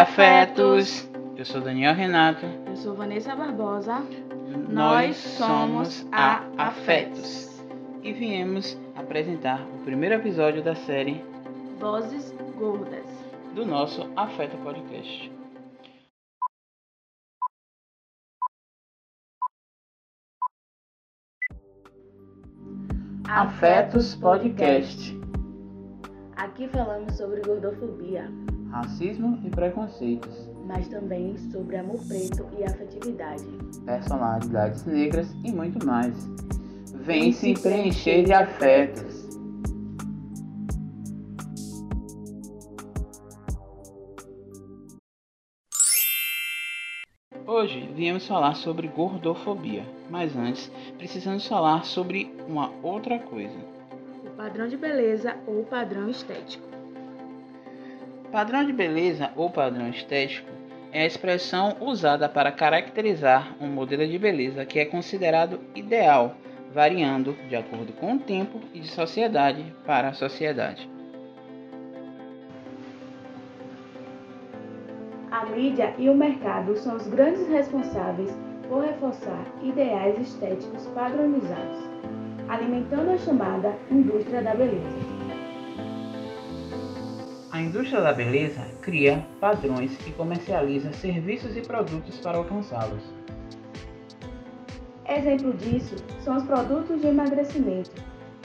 Afetos! Eu sou Daniel Renato. Eu sou Vanessa Barbosa. Nós somos a Afetos. E viemos apresentar o primeiro episódio da série Vozes Gordas. do nosso Afeto Podcast. Afetos Podcast. Aqui falamos sobre gordofobia, Racismo e preconceitos. Mas também sobre amor preto e afetividade. personalidades negras e muito mais. Vem se preencher de afetos. Hoje viemos falar sobre gordofobia, mas antes precisamos falar sobre uma outra coisa. O padrão de beleza ou padrão estético. Padrão de beleza ou padrão estético é a expressão usada para caracterizar um modelo de beleza que é considerado ideal, variando de acordo com o tempo e de sociedade para a sociedade. A mídia e o mercado são os grandes responsáveis por reforçar ideais estéticos padronizados, alimentando a chamada indústria da beleza. A indústria da beleza cria padrões e comercializa serviços e produtos para alcançá-los. Exemplo disso são os produtos de emagrecimento,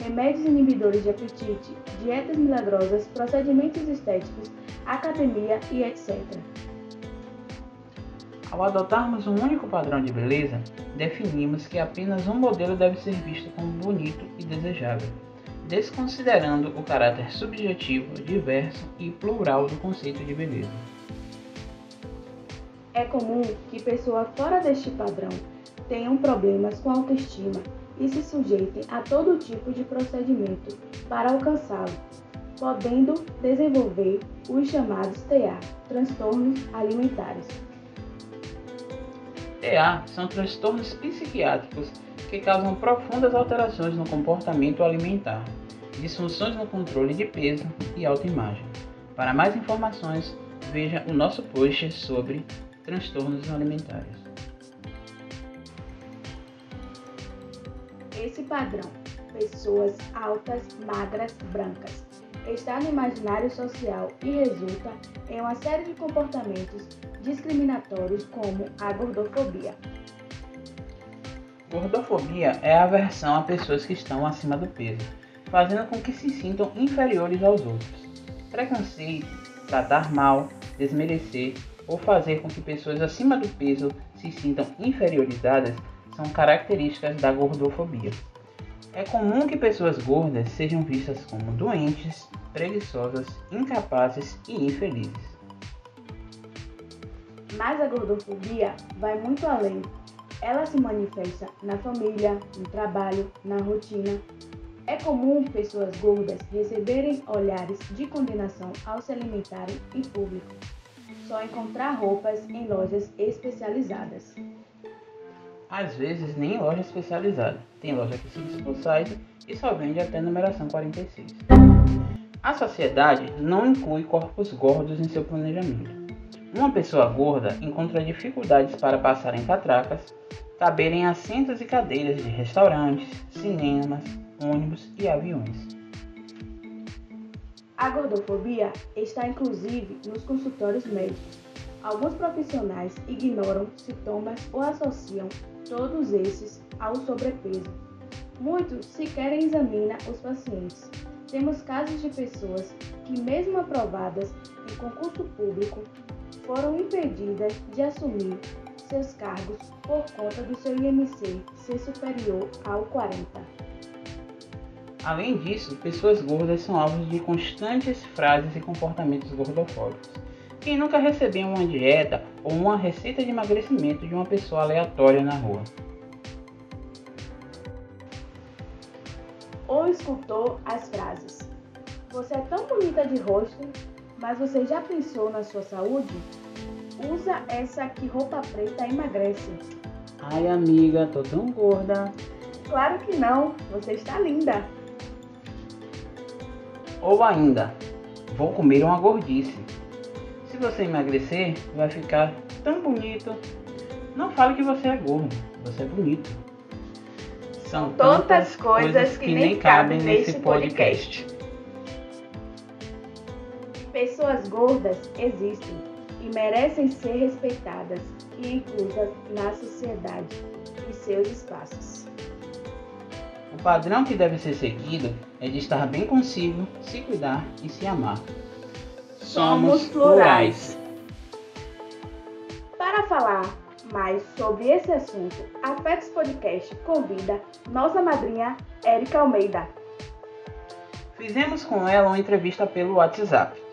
remédios inibidores de apetite, dietas milagrosas, procedimentos estéticos, academia e etc. Ao adotarmos um único padrão de beleza, definimos que apenas um modelo deve ser visto como bonito e desejável, desconsiderando o caráter subjetivo, diverso e plural do conceito de beleza. É comum que pessoas fora deste padrão tenham problemas com autoestima e se sujeitem a todo tipo de procedimento para alcançá-lo, podendo desenvolver os chamados TA, transtornos alimentares. TA são transtornos psiquiátricos que causam profundas alterações no comportamento alimentar, disfunções no controle de peso e autoimagem. Para mais informações, veja o nosso post sobre transtornos alimentares. Esse padrão, pessoas altas, magras, brancas, está no imaginário social e resulta em uma série de comportamentos discriminatórios como a gordofobia. Gordofobia é a aversão a pessoas que estão acima do peso, fazendo com que se sintam inferiores aos outros. Preconceito, tratar mal, desmerecer ou fazer com que pessoas acima do peso se sintam inferiorizadas são características da gordofobia. É comum que pessoas gordas sejam vistas como doentes, preguiçosas, incapazes e infelizes. Mas a gordofobia vai muito além. Ela se manifesta na família, no trabalho, na rotina. É comum pessoas gordas receberem olhares de condenação ao se alimentarem em público. Só encontrar roupas em lojas especializadas. Às vezes nem em loja especializada. Tem loja que se dispõe site e só vende até numeração 46. A sociedade não inclui corpos gordos em seu planejamento. Uma pessoa gorda encontra dificuldades para passar em catracas, caber em assentos e cadeiras de restaurantes, cinemas, ônibus e aviões. A gordofobia está inclusive nos consultórios médicos. Alguns profissionais ignoram sintomas ou associam todos esses ao sobrepeso. Muitos sequer examinam os pacientes. Temos casos de pessoas que, mesmo aprovadas em concurso público, foram impedidas de assumir seus cargos por conta do seu IMC ser superior ao 40. Além disso, pessoas gordas são alvos de constantes frases e comportamentos gordofóbicos, Quem nunca recebeu uma dieta ou uma receita de emagrecimento de uma pessoa aleatória na rua? Ou escutou as frases: Você é tão bonita de rosto, mas você já pensou na sua saúde? Usa essa aqui roupa preta emagrece. Ai, amiga, tô tão gorda. Claro que não, você está linda. Ou ainda, vou comer uma gordice. Se você emagrecer, vai ficar tão bonito. Não fale que você é gordo, você é bonito. São tantas coisas que nem cabem nesse podcast. Pessoas gordas existem e merecem ser respeitadas e inclusas na sociedade e seus espaços. O padrão que deve ser seguido é de estar bem consigo, se cuidar e se amar. Somos plurais. Para falar mais sobre esse assunto, a FETS Podcast convida nossa madrinha Érica Almeida. Fizemos com ela uma entrevista pelo WhatsApp.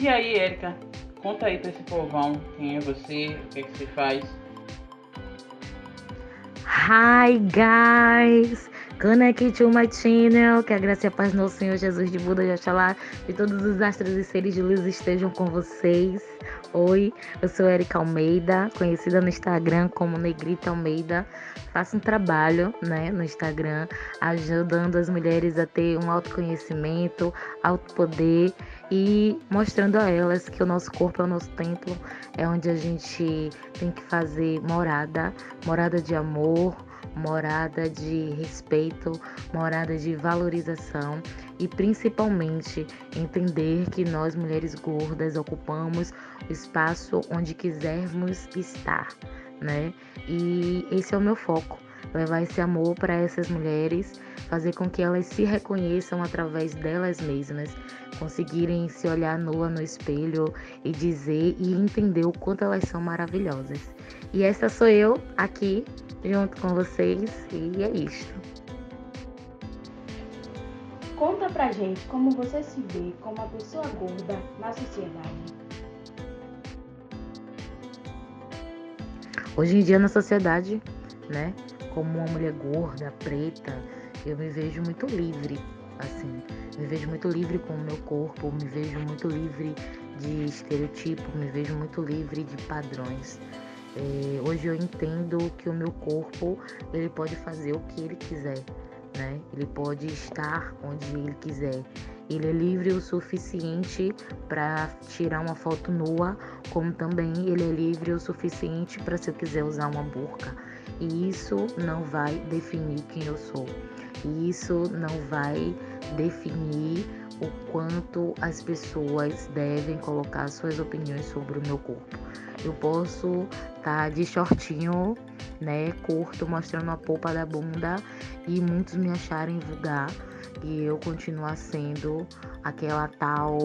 E aí, Érica, conta aí pra esse povão quem é você, o que, é que você faz. Hi guys! Connect to my channel, que a graça e a paz do Senhor Jesus de Buda de Oxalá, de todos os astros e seres de luz estejam com vocês. Oi, eu sou Erika Almeida, conhecida no Instagram como Negrita Almeida. Faço um trabalho né, no Instagram, ajudando as mulheres a ter um autoconhecimento, autopoder e mostrando a elas que o nosso corpo é o nosso templo, é onde a gente tem que fazer morada, morada de amor, morada de respeito, morada de valorização e principalmente entender que nós mulheres gordas ocupamos o espaço onde quisermos estar, né? E esse é o meu foco levar esse amor para essas mulheres, fazer com que elas se reconheçam através delas mesmas, conseguirem se olhar nua no espelho e dizer e entender o quanto elas são maravilhosas. E essa sou eu aqui junto com vocês e é isso. Conta pra gente como você se vê como uma pessoa gorda na sociedade. Hoje em dia na sociedade, né, como uma mulher gorda, preta, eu me vejo muito livre, assim, me vejo muito livre com o meu corpo, me vejo muito livre de estereotipo, me vejo muito livre de padrões. É, hoje eu entendo que o meu corpo ele pode fazer o que ele quiser, né? Ele pode estar onde ele quiser. Ele é livre o suficiente para tirar uma foto nua, como também ele é livre o suficiente para se eu quiser usar uma burca. E isso não vai definir quem eu sou. E isso não vai definir o quanto as pessoas devem colocar suas opiniões sobre o meu corpo. Eu posso estar tá de shortinho, né, curto, mostrando a polpa da bunda e muitos me acharem vulgar e eu continuar sendo aquela tal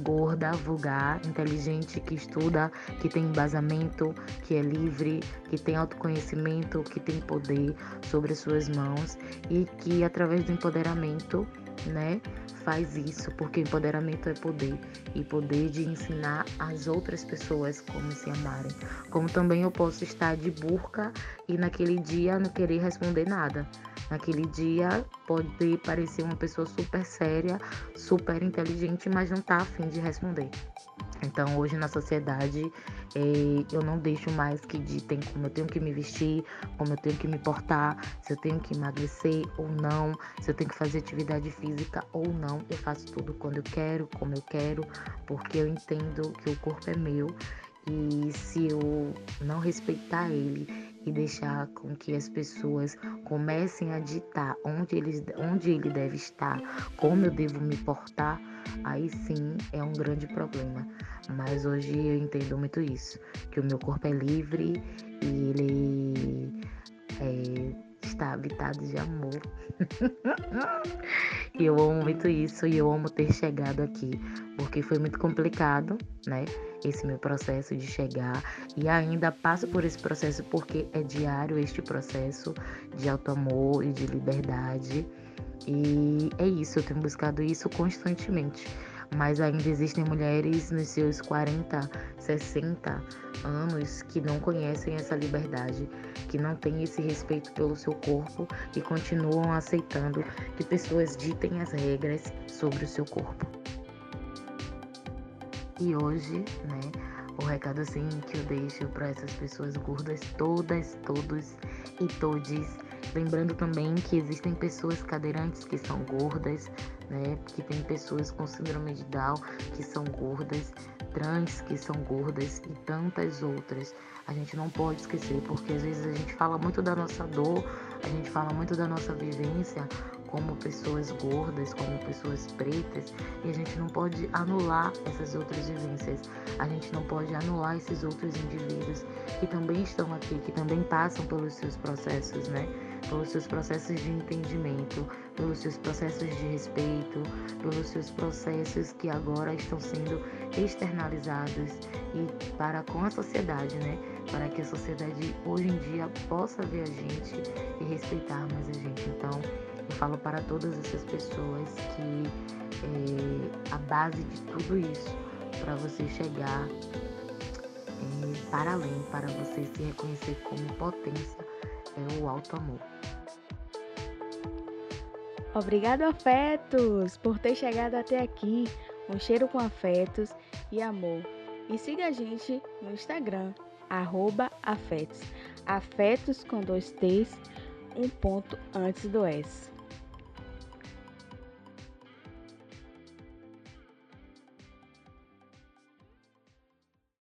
gorda, vulgar, inteligente, que estuda, que tem embasamento, que é livre, que tem autoconhecimento, que tem poder sobre as suas mãos e que através do empoderamento, né, faz isso, porque empoderamento é poder e poder de ensinar as outras pessoas como se amarem. Como também eu posso estar de burca e naquele dia não querer responder nada. Naquele dia pode parecer uma pessoa super séria, super inteligente, mas não tá afim de responder. Então hoje na sociedade é, eu não deixo mais que ditem como eu tenho que me vestir, como eu tenho que me portar, se eu tenho que emagrecer ou não, se eu tenho que fazer atividade física ou não. Eu faço tudo quando eu quero, como eu quero, porque eu entendo que o corpo é meu e se eu não respeitar ele e deixar com que as pessoas comecem a ditar onde, eles, onde ele deve estar, como eu devo me portar, aí sim é um grande problema. Mas hoje eu entendo muito isso, que o meu corpo é livre e ele está habitado de amor. e eu amo muito isso e eu amo ter chegado aqui, porque foi muito complicado, né? Esse meu processo de chegar e ainda passo por esse processo porque é diário este processo de auto-amor e de liberdade. E é isso, eu tenho buscado isso constantemente. Mas ainda existem mulheres nos seus 40, 60 anos que não conhecem essa liberdade, que não têm esse respeito pelo seu corpo e continuam aceitando que pessoas ditem as regras sobre o seu corpo. E hoje, né, o recado assim que eu deixo para essas pessoas gordas, todas, todos e todes, lembrando também que existem pessoas cadeirantes que são gordas, né, que tem pessoas com síndrome de Down que são gordas, trans que são gordas e tantas outras. A gente não pode esquecer, porque às vezes a gente fala muito da nossa dor, a gente fala muito da nossa vivência, como pessoas gordas, como pessoas pretas, e a gente não pode anular essas outras vivências. A gente não pode anular esses outros indivíduos que também estão aqui, que também passam pelos seus processos, né? Pelos seus processos de entendimento, pelos seus processos de respeito, pelos seus processos que agora estão sendo externalizados e para com a sociedade, né? Para que a sociedade hoje em dia possa ver a gente e respeitar mais a gente. Então, eu falo para todas essas pessoas que é, a base de tudo isso, para você chegar é, para além, para você se reconhecer como potência, é o alto amor. Obrigado, afetos, por ter chegado até aqui. Um cheiro com afetos e amor. E siga a gente no Instagram, arroba afetos. Afetos com dois T's, um ponto antes do S.